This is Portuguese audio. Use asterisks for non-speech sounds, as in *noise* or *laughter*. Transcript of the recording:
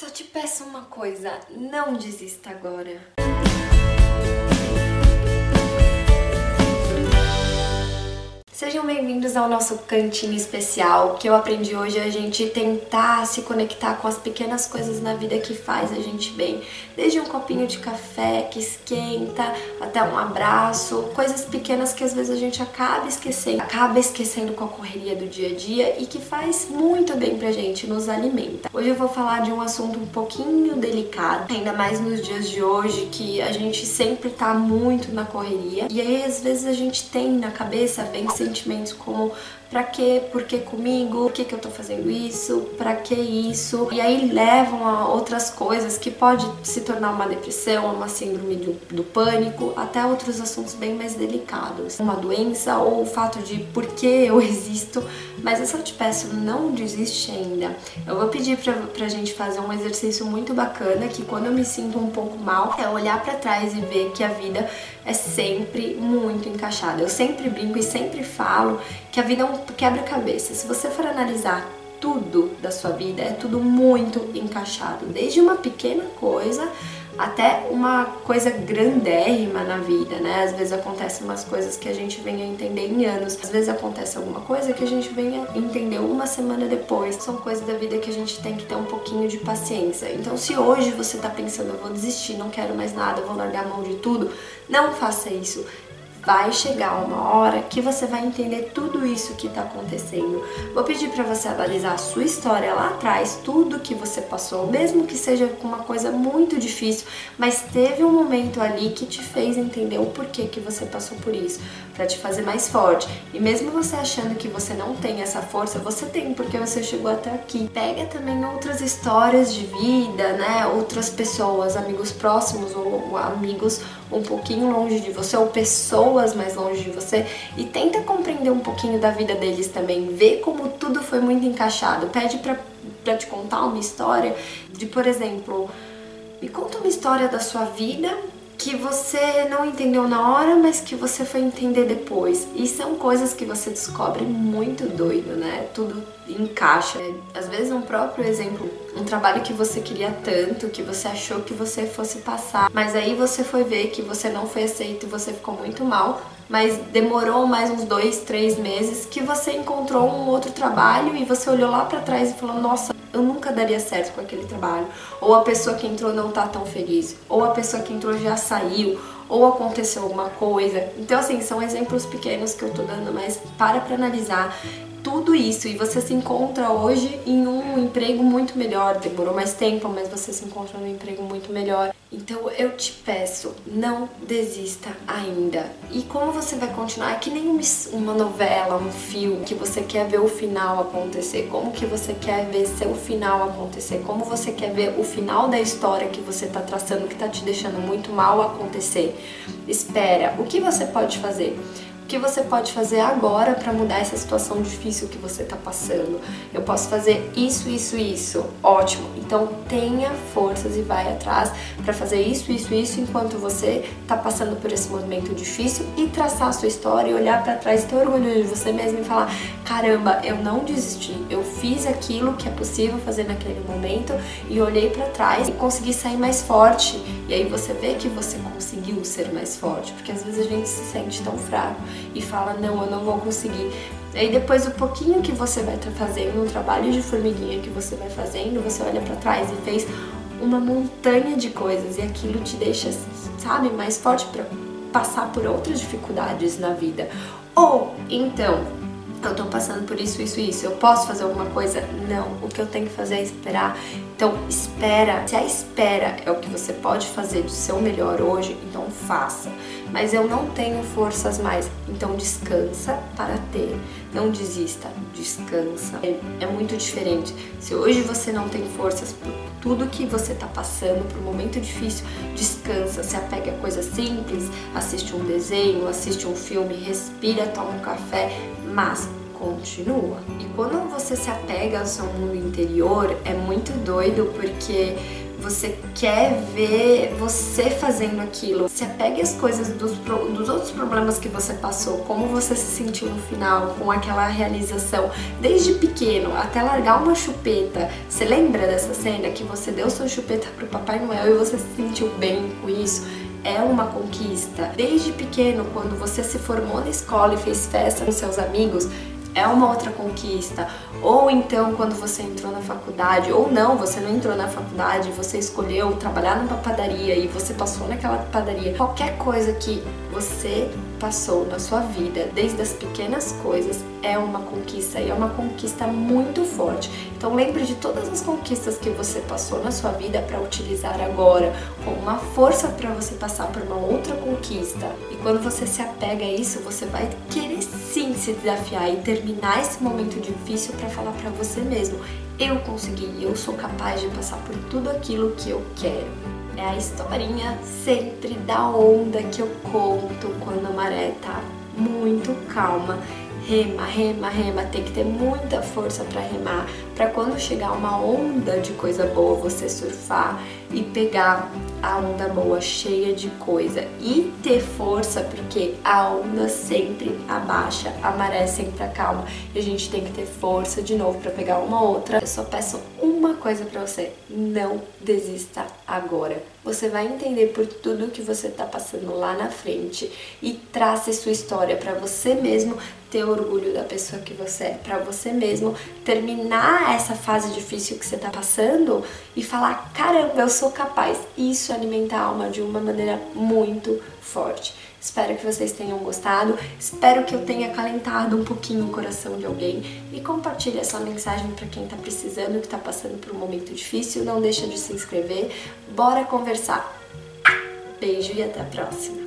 Só te peço uma coisa, não desista agora. Sejam bem-vindos ao nosso cantinho especial. O que eu aprendi hoje é a gente tentar se conectar com as pequenas coisas na vida que faz a gente bem. Desde um copinho de café que esquenta, até um abraço, coisas pequenas que às vezes a gente acaba esquecendo, acaba esquecendo com a correria do dia a dia e que faz muito bem pra gente, nos alimenta. Hoje eu vou falar de um assunto um pouquinho delicado, ainda mais nos dias de hoje que a gente sempre tá muito na correria e aí às vezes a gente tem na cabeça vem sentimentos como pra quê, por que comigo, por que, que eu tô fazendo isso, pra que isso, e aí levam a outras coisas que pode se tornar uma depressão, uma síndrome do, do pânico, até outros assuntos bem mais delicados, uma doença ou o fato de por que eu *laughs* existo, mas eu só te peço, não desiste ainda. Eu vou pedir pra, pra gente fazer um exercício muito bacana, que quando eu me sinto um pouco mal, é olhar para trás e ver que a vida é sempre muito encaixada. Eu sempre brinco e sempre falo que a vida é um quebra-cabeça. Se você for analisar tudo da sua vida, é tudo muito encaixado, desde uma pequena coisa até uma coisa grandérrima na vida, né? Às vezes acontecem umas coisas que a gente vem a entender em anos, às vezes acontece alguma coisa que a gente vem a entender uma semana depois. São coisas da vida que a gente tem que ter um pouquinho de paciência. Então, se hoje você tá pensando, eu vou desistir, não quero mais nada, vou largar a mão de tudo, não faça isso vai chegar uma hora que você vai entender tudo isso que está acontecendo. Vou pedir para você analisar a sua história lá atrás, tudo que você passou, mesmo que seja com uma coisa muito difícil, mas teve um momento ali que te fez entender o porquê que você passou por isso, para te fazer mais forte. E mesmo você achando que você não tem essa força, você tem porque você chegou até aqui. Pega também outras histórias de vida, né? Outras pessoas, amigos próximos ou amigos um pouquinho longe de você ou pessoas mais longe de você e tenta compreender um pouquinho da vida deles também, ver como tudo foi muito encaixado. Pede pra, pra te contar uma história de, por exemplo, me conta uma história da sua vida que você não entendeu na hora, mas que você foi entender depois. E são coisas que você descobre muito doido, né? Tudo encaixa. Às vezes um próprio exemplo, um trabalho que você queria tanto, que você achou que você fosse passar, mas aí você foi ver que você não foi aceito e você ficou muito mal, mas demorou mais uns dois, três meses que você encontrou um outro trabalho e você olhou lá para trás e falou, nossa, eu nunca daria certo com aquele trabalho. Ou a pessoa que entrou não tá tão feliz. Ou a pessoa que entrou já saiu. Ou aconteceu alguma coisa. Então, assim, são exemplos pequenos que eu tô dando, mas para pra analisar tudo isso e você se encontra hoje em um emprego muito melhor. Demorou mais tempo, mas você se encontra num emprego muito melhor. Então eu te peço, não desista ainda. E como você vai continuar? É que nem uma novela, um filme que você quer ver o final acontecer. Como que você quer ver seu final acontecer? Como você quer ver o final da história que você tá traçando que tá te deixando muito mal acontecer? Espera. O que você pode fazer? Que você pode fazer agora para mudar essa situação difícil que você está passando? Eu posso fazer isso, isso, isso. Ótimo. Então tenha forças e vai atrás para fazer isso, isso, isso enquanto você está passando por esse momento difícil e traçar a sua história e olhar para trás, ter orgulho de você mesmo e falar: caramba, eu não desisti. Eu fiz aquilo que é possível fazer naquele momento e olhei para trás e consegui sair mais forte. E aí você vê que você conseguiu ser mais forte, porque às vezes a gente se sente tão fraco e fala: não, eu não vou conseguir. Aí depois o pouquinho que você vai fazendo, um trabalho de formiguinha que você vai fazendo, você olha para trás e fez uma montanha de coisas e aquilo te deixa, sabe, mais forte para passar por outras dificuldades na vida. Ou então, eu tô passando por isso, isso, isso. Eu posso fazer alguma coisa? Não. O que eu tenho que fazer é esperar. Então, espera. Se a espera é o que você pode fazer do seu melhor hoje, então faça. Mas eu não tenho forças mais. Então, descansa para ter. Não desista. Descansa. É, é muito diferente. Se hoje você não tem forças por tudo que você tá passando, por um momento difícil, descansa. Se apega a coisas simples. Assiste um desenho, assiste um filme, respira, toma um café mas continua. E quando você se apega ao seu mundo interior, é muito doido porque você quer ver você fazendo aquilo. Se apegue às coisas dos, dos outros problemas que você passou, como você se sentiu no final, com aquela realização, desde pequeno até largar uma chupeta. Você lembra dessa cena que você deu sua chupeta pro Papai Noel e você se sentiu bem com isso? é uma conquista. Desde pequeno, quando você se formou na escola e fez festa com seus amigos, é uma outra conquista. Ou então quando você entrou na faculdade, ou não, você não entrou na faculdade, você escolheu trabalhar numa padaria e você passou naquela padaria. Qualquer coisa que você passou na sua vida, desde as pequenas coisas, é uma conquista e é uma conquista muito forte. Então lembre de todas as conquistas que você passou na sua vida para utilizar agora como uma força para você passar por uma outra conquista. E quando você se apega a isso, você vai querer sim se desafiar e terminar esse momento difícil para falar para você mesmo: eu consegui, eu sou capaz de passar por tudo aquilo que eu quero. É a historinha sempre da onda que eu conto quando a maré tá muito calma. Rema, rema, rema, tem que ter muita força para remar, para quando chegar uma onda de coisa boa você surfar e pegar a onda boa cheia de coisa e ter força, porque a onda sempre abaixa, a maré sempre acalma e a gente tem que ter força de novo para pegar uma outra. Eu só peço uma coisa para você: não desista agora. Você vai entender por tudo que você está passando lá na frente e trace sua história para você mesmo ter orgulho da pessoa que você é, para você mesmo terminar essa fase difícil que você está passando e falar: caramba, eu sou capaz. Isso alimenta a alma de uma maneira muito forte. Espero que vocês tenham gostado, espero que eu tenha acalentado um pouquinho o coração de alguém e compartilhe essa mensagem para quem está precisando, que está passando por um momento difícil. Não deixa de se inscrever. Bora conversar. Beijo e até a próxima.